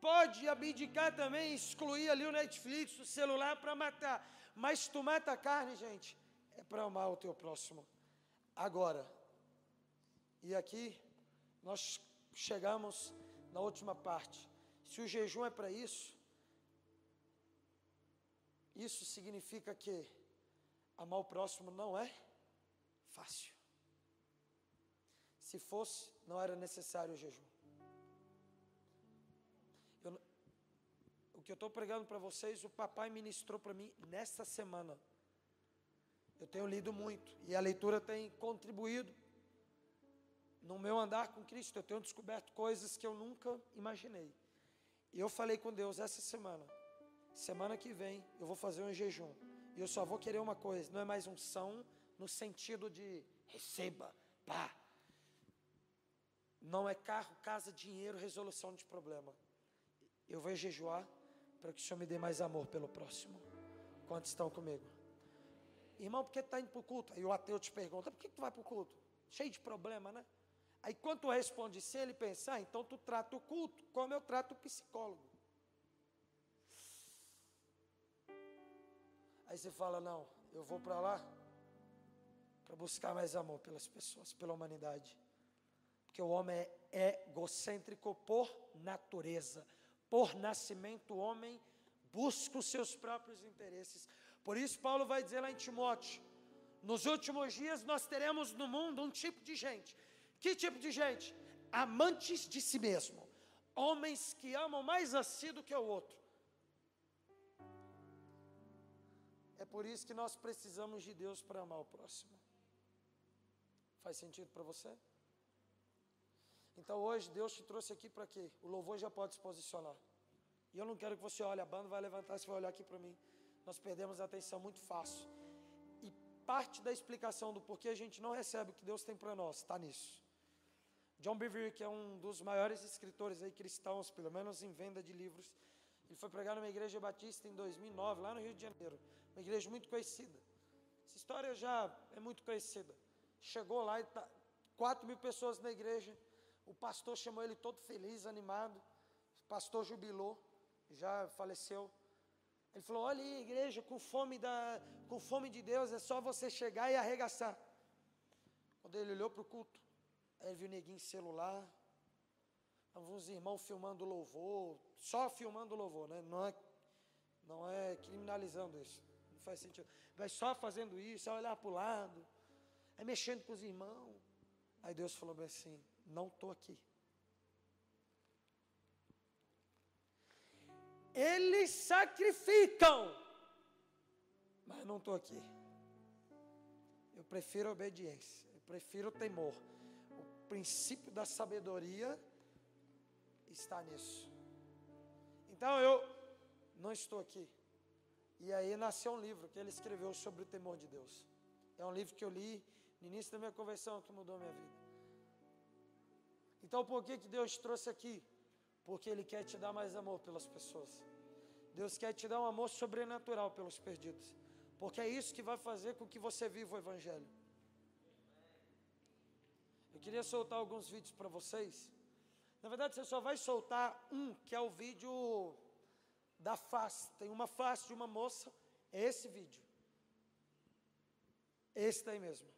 Pode abdicar também, excluir ali o Netflix, o celular para matar. Mas tu mata a carne, gente, é para amar o teu próximo. Agora, e aqui nós chegamos na última parte. Se o jejum é para isso, isso significa que amar o próximo não é fácil. Se fosse, não era necessário o jejum. Eu, o que eu estou pregando para vocês, o papai ministrou para mim nesta semana. Eu tenho lido muito e a leitura tem contribuído no meu andar com Cristo. Eu tenho descoberto coisas que eu nunca imaginei. E eu falei com Deus essa semana. Semana que vem eu vou fazer um jejum. E eu só vou querer uma coisa: não é mais unção no sentido de receba, pá. Não é carro, casa, dinheiro, resolução de problema. Eu vou jejuar para que o Senhor me dê mais amor pelo próximo. Quantos estão comigo? Irmão, por que está indo para o culto? Aí o ateu te pergunta, por que tu vai para o culto? Cheio de problema, né? Aí quando tu responde se ele pensar, então tu trata o culto como eu trato o psicólogo. Aí você fala, não, eu vou para lá para buscar mais amor pelas pessoas, pela humanidade. Porque o homem é egocêntrico por natureza. Por nascimento, o homem busca os seus próprios interesses. Por isso, Paulo vai dizer lá em Timóteo: nos últimos dias nós teremos no mundo um tipo de gente. Que tipo de gente? Amantes de si mesmo. Homens que amam mais a si do que o outro. É por isso que nós precisamos de Deus para amar o próximo. Faz sentido para você? Então hoje Deus te trouxe aqui para quê? O louvor já pode se posicionar. E eu não quero que você olhe a banda, vai levantar, você vai olhar aqui para mim. Nós perdemos a atenção muito fácil. E parte da explicação do porquê a gente não recebe o que Deus tem para nós está nisso. John Bevere, que é um dos maiores escritores aí cristãos, pelo menos em venda de livros, ele foi pregar numa igreja batista em 2009, lá no Rio de Janeiro, uma igreja muito conhecida. Essa história já é muito conhecida. Chegou lá e tá, 4 mil pessoas na igreja, o pastor chamou ele todo feliz, animado. O pastor jubilou, já faleceu. Ele falou: Olha aí, igreja, com fome, da, com fome de Deus, é só você chegar e arregaçar. Quando ele olhou para o culto, aí viu neguinho celular, alguns irmãos filmando louvor, só filmando louvor, né? Não é, não é criminalizando isso, não faz sentido. Mas só fazendo isso, é olhar para o lado, é mexendo com os irmãos. Aí Deus falou bem assim: não estou aqui. Eles sacrificam, mas não estou aqui. Eu prefiro obediência, eu prefiro temor. Princípio da sabedoria está nisso. Então eu não estou aqui. E aí nasceu um livro que ele escreveu sobre o temor de Deus. É um livro que eu li no início da minha conversão que mudou a minha vida. Então por que, que Deus trouxe aqui? Porque Ele quer te dar mais amor pelas pessoas. Deus quer te dar um amor sobrenatural pelos perdidos. Porque é isso que vai fazer com que você viva o Evangelho. Eu queria soltar alguns vídeos para vocês. Na verdade, você só vai soltar um, que é o vídeo da face. Tem uma face de uma moça. É esse vídeo. Esse daí mesmo.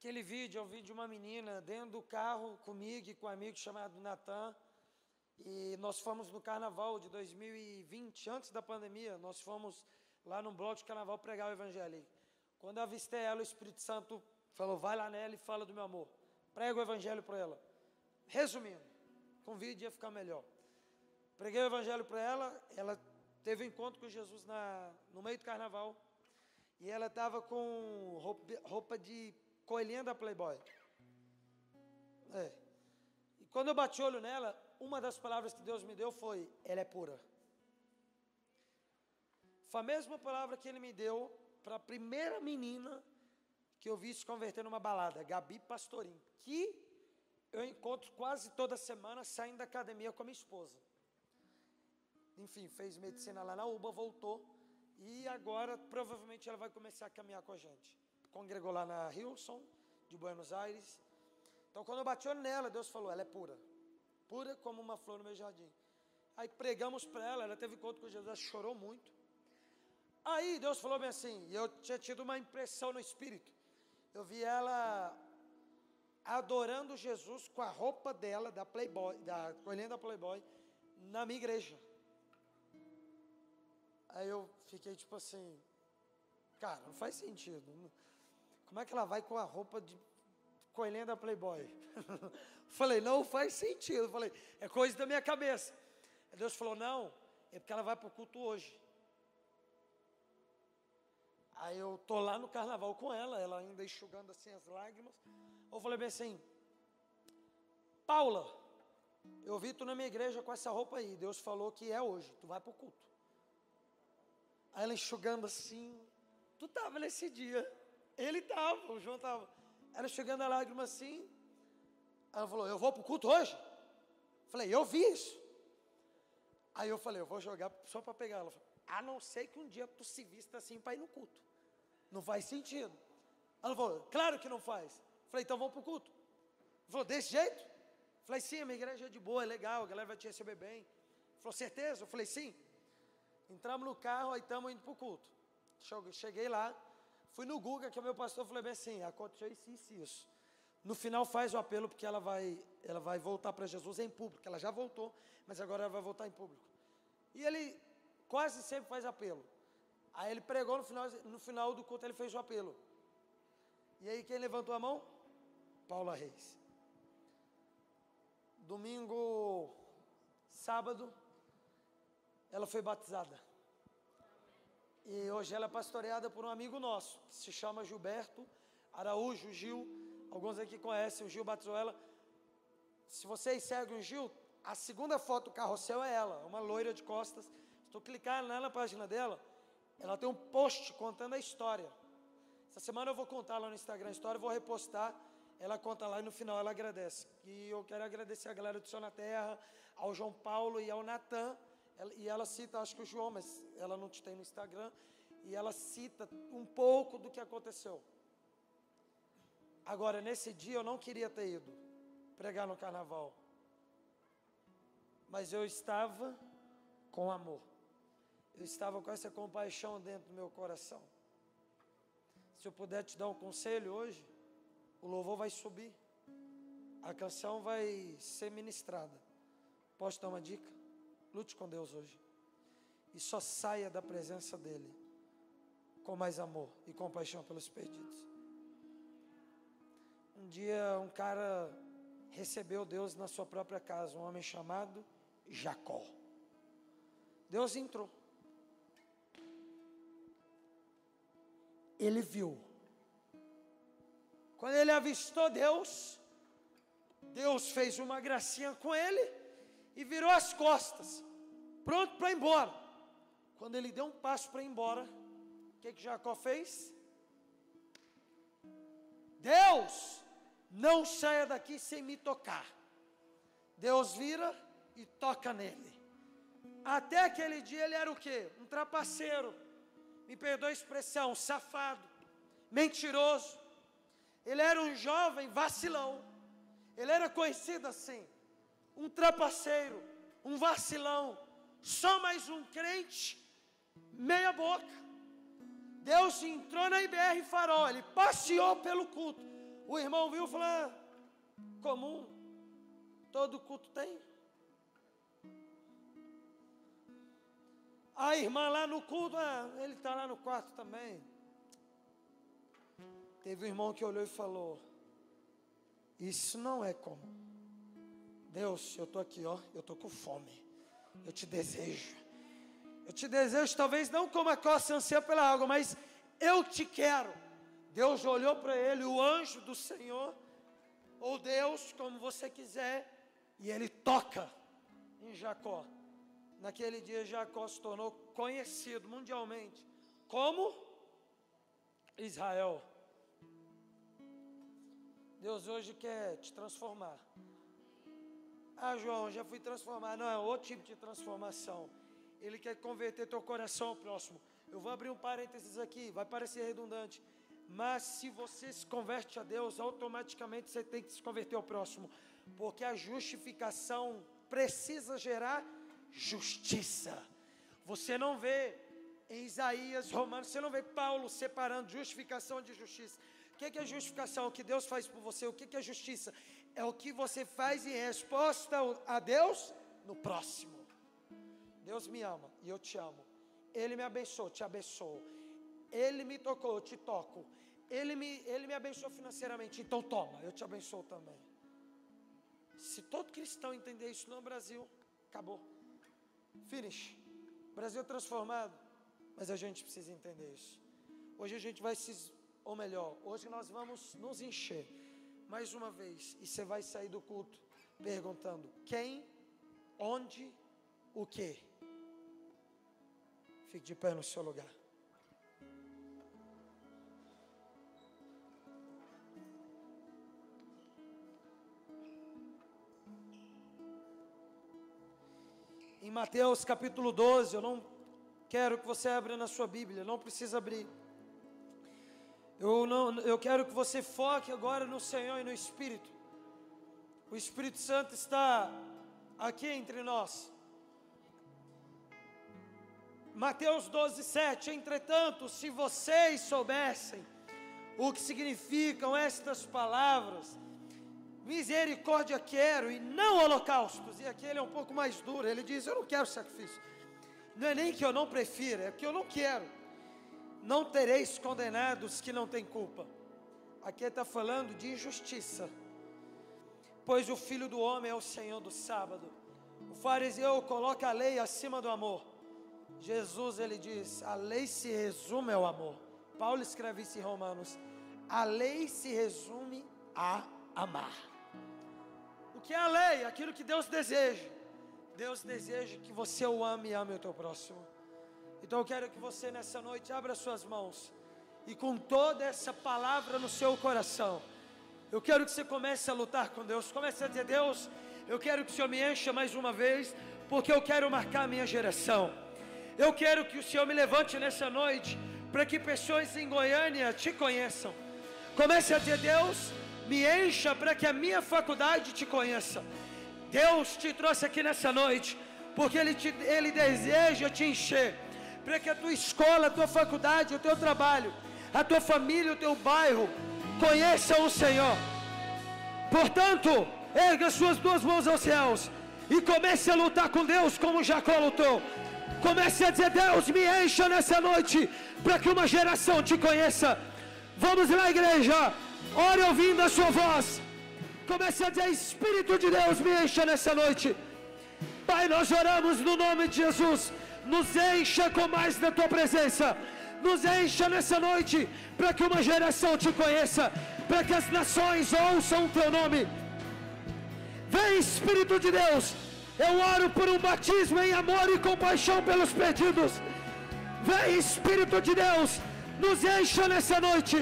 Aquele vídeo é um vídeo de uma menina dentro do carro comigo e com um amigo chamado Natan. E nós fomos no carnaval de 2020, antes da pandemia, nós fomos lá no bloco de carnaval pregar o evangelho. Quando eu avistei ela, o Espírito Santo falou: vai lá nela e fala do meu amor. Prega o evangelho para ela. Resumindo, com vídeo ia ficar melhor. Preguei o evangelho para ela, ela teve um encontro com Jesus na, no meio do carnaval. E ela estava com roupa, roupa de coelhinha da Playboy. É. E quando eu bati olho nela, uma das palavras que Deus me deu foi: ela é pura. Foi a mesma palavra que Ele me deu para a primeira menina que eu vi se converter numa balada, Gabi Pastorim, que eu encontro quase toda semana saindo da academia com a minha esposa. Enfim, fez medicina lá na UBA, voltou, E agora, provavelmente, ela vai começar a caminhar com a gente. Congregou lá na Hilson, de Buenos Aires. Então, quando eu bati nela, Deus falou: ela é pura. Pura como uma flor no meu jardim. Aí pregamos para ela, ela teve conta com Jesus, ela chorou muito. Aí Deus falou bem assim, e eu tinha tido uma impressão no espírito. Eu vi ela adorando Jesus com a roupa dela, da Playboy, da coelhinha da Playboy, na minha igreja. Aí eu fiquei tipo assim, cara, não faz sentido. Como é que ela vai com a roupa de coelhinha da Playboy? Falei, não faz sentido. Falei, é coisa da minha cabeça. Aí Deus falou, não, é porque ela vai para o culto hoje. Aí eu tô lá no carnaval com ela, ela ainda enxugando assim as lágrimas. Eu falei bem assim, Paula, eu vi tu na minha igreja com essa roupa aí. Deus falou que é hoje, tu vai para o culto. Aí ela enxugando assim, tu estava nesse dia. Ele estava, o João estava. Ela enxugando a lágrima assim. Ela falou, eu vou para o culto hoje? Falei, eu vi isso. Aí eu falei, eu vou jogar só para pegar ela. A não ser que um dia tu se vista assim para ir no culto. Não faz sentido. Ela falou, claro que não faz. Falei, então vamos para o culto. Ela falou, desse jeito? Falei, sim, a minha igreja é de boa, é legal, a galera vai te receber bem. Falou, certeza? Eu falei, sim. Entramos no carro, aí estamos indo para o culto. Cheguei lá, fui no Guga, que é o meu pastor, falei bem assim, aconteceu isso, isso, isso. No final faz o apelo, porque ela vai, ela vai voltar para Jesus em público. Ela já voltou, mas agora ela vai voltar em público. E ele quase sempre faz apelo. Aí ele pregou no final, no final do culto, ele fez o apelo. E aí quem levantou a mão? Paula Reis. Domingo, sábado, ela foi batizada. E hoje ela é pastoreada por um amigo nosso, que se chama Gilberto Araújo Gil. Alguns aqui conhecem, o Gil batizou ela. Se vocês seguem o Gil, a segunda foto do carrossel é ela, uma loira de costas. Clicar lá na página dela, ela tem um post contando a história. Essa semana eu vou contar lá no Instagram a história, vou repostar. Ela conta lá e no final ela agradece. E eu quero agradecer a galera do Céu na Terra, ao João Paulo e ao Natan. E ela cita, acho que o João, mas ela não te tem no Instagram. E ela cita um pouco do que aconteceu. Agora, nesse dia eu não queria ter ido pregar no carnaval. Mas eu estava com amor eu estava com essa compaixão dentro do meu coração. Se eu puder te dar um conselho hoje, o louvor vai subir, a canção vai ser ministrada. Posso dar uma dica? Lute com Deus hoje. E só saia da presença dEle com mais amor e compaixão pelos perdidos. Um dia um cara recebeu Deus na sua própria casa, um homem chamado Jacó. Deus entrou. ele viu. Quando ele avistou Deus, Deus fez uma gracinha com ele e virou as costas, pronto para ir embora. Quando ele deu um passo para ir embora, o que, que Jacó fez? Deus, não saia daqui sem me tocar. Deus vira e toca nele. Até aquele dia ele era o quê? Um trapaceiro me perdoa a expressão, safado, mentiroso. Ele era um jovem vacilão. Ele era conhecido assim, um trapaceiro, um vacilão, só mais um crente, meia boca. Deus entrou na IBR Farol, ele passeou pelo culto. O irmão viu e falou: ah, comum, todo culto tem. A irmã lá no culto, ah, ele está lá no quarto também. Teve um irmão que olhou e falou: Isso não é como. Deus, eu estou aqui, ó, eu estou com fome. Eu te desejo. Eu te desejo, talvez não como a costa anseia pela água, mas eu te quero. Deus olhou para ele, o anjo do Senhor, ou Deus, como você quiser, e ele toca em Jacó. Naquele dia Jacó se tornou conhecido mundialmente como Israel. Deus hoje quer te transformar. Ah, João, já fui transformado. Não, é outro tipo de transformação. Ele quer converter teu coração ao próximo. Eu vou abrir um parênteses aqui, vai parecer redundante. Mas se você se converte a Deus, automaticamente você tem que se converter ao próximo. Porque a justificação precisa gerar justiça. Você não vê em Isaías, Romanos, você não vê Paulo separando justificação de justiça. O que é justificação? O que Deus faz por você. O que é justiça? É o que você faz em resposta a Deus no próximo. Deus me ama e eu te amo. Ele me abençoou, te abençoo. Ele me tocou, eu te toco. Ele me, ele me abençoou financeiramente, então toma, eu te abençoo também. Se todo cristão entender isso no Brasil, acabou. Finish. Brasil transformado. Mas a gente precisa entender isso. Hoje a gente vai se, ou melhor, hoje nós vamos nos encher mais uma vez. E você vai sair do culto perguntando: quem, onde, o que. Fique de pé no seu lugar. Em Mateus capítulo 12, eu não quero que você abra na sua Bíblia, não precisa abrir. Eu, não, eu quero que você foque agora no Senhor e no Espírito. O Espírito Santo está aqui entre nós. Mateus 12, 7. Entretanto, se vocês soubessem o que significam estas palavras, misericórdia quero e não holocaustos. E aqui ele é um pouco mais duro, ele diz: Eu não quero sacrifício. Não é nem que eu não prefira, é que eu não quero. Não tereis condenados que não têm culpa. Aqui está falando de injustiça. Pois o filho do homem é o Senhor do sábado. O fariseu coloca a lei acima do amor. Jesus ele diz: a lei se resume ao amor. Paulo escreve isso em Romanos: a lei se resume a amar. O que é a lei? Aquilo que Deus deseja. Deus deseja que você o ame e ame o teu próximo. Então eu quero que você nessa noite abra suas mãos e com toda essa palavra no seu coração, eu quero que você comece a lutar com Deus. Comece a dizer: Deus, eu quero que o Senhor me encha mais uma vez, porque eu quero marcar a minha geração. Eu quero que o Senhor me levante nessa noite, para que pessoas em Goiânia te conheçam. Comece a dizer: Deus, me encha para que a minha faculdade te conheça. Deus te trouxe aqui nessa noite, porque Ele, te, Ele deseja te encher, para que a tua escola, a tua faculdade, o teu trabalho, a tua família, o teu bairro, conheçam o Senhor. Portanto, erga suas duas mãos aos céus e comece a lutar com Deus como Jacó lutou. Comece a dizer: Deus, me encha nessa noite, para que uma geração te conheça. Vamos lá, igreja, ore ouvindo a sua voz. Comece a dizer: Espírito de Deus, me encha nessa noite. Pai, nós oramos no nome de Jesus. Nos encha com mais da tua presença. Nos encha nessa noite, para que uma geração te conheça, para que as nações ouçam o teu nome. Vem, Espírito de Deus. Eu oro por um batismo em amor e compaixão pelos perdidos. Vem, Espírito de Deus, nos encha nessa noite.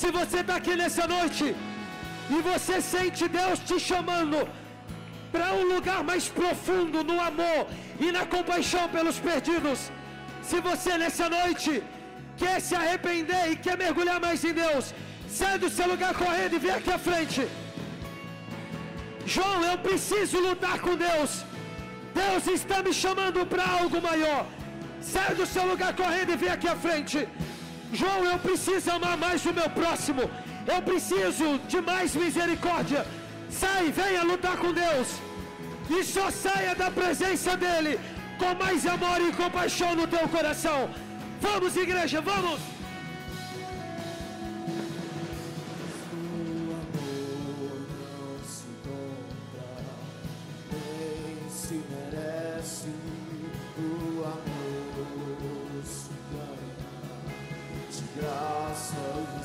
Se você está aqui nessa noite e você sente Deus te chamando para um lugar mais profundo no amor e na compaixão pelos perdidos, se você nessa noite quer se arrepender e quer mergulhar mais em Deus, sai do seu lugar correndo e vem aqui à frente. João, eu preciso lutar com Deus. Deus está me chamando para algo maior. Sai do seu lugar correndo e vem aqui à frente. João, eu preciso amar mais o meu próximo. Eu preciso de mais misericórdia. Sai, venha lutar com Deus. E só saia da presença dEle com mais amor e compaixão no teu coração. Vamos, igreja, vamos! graça.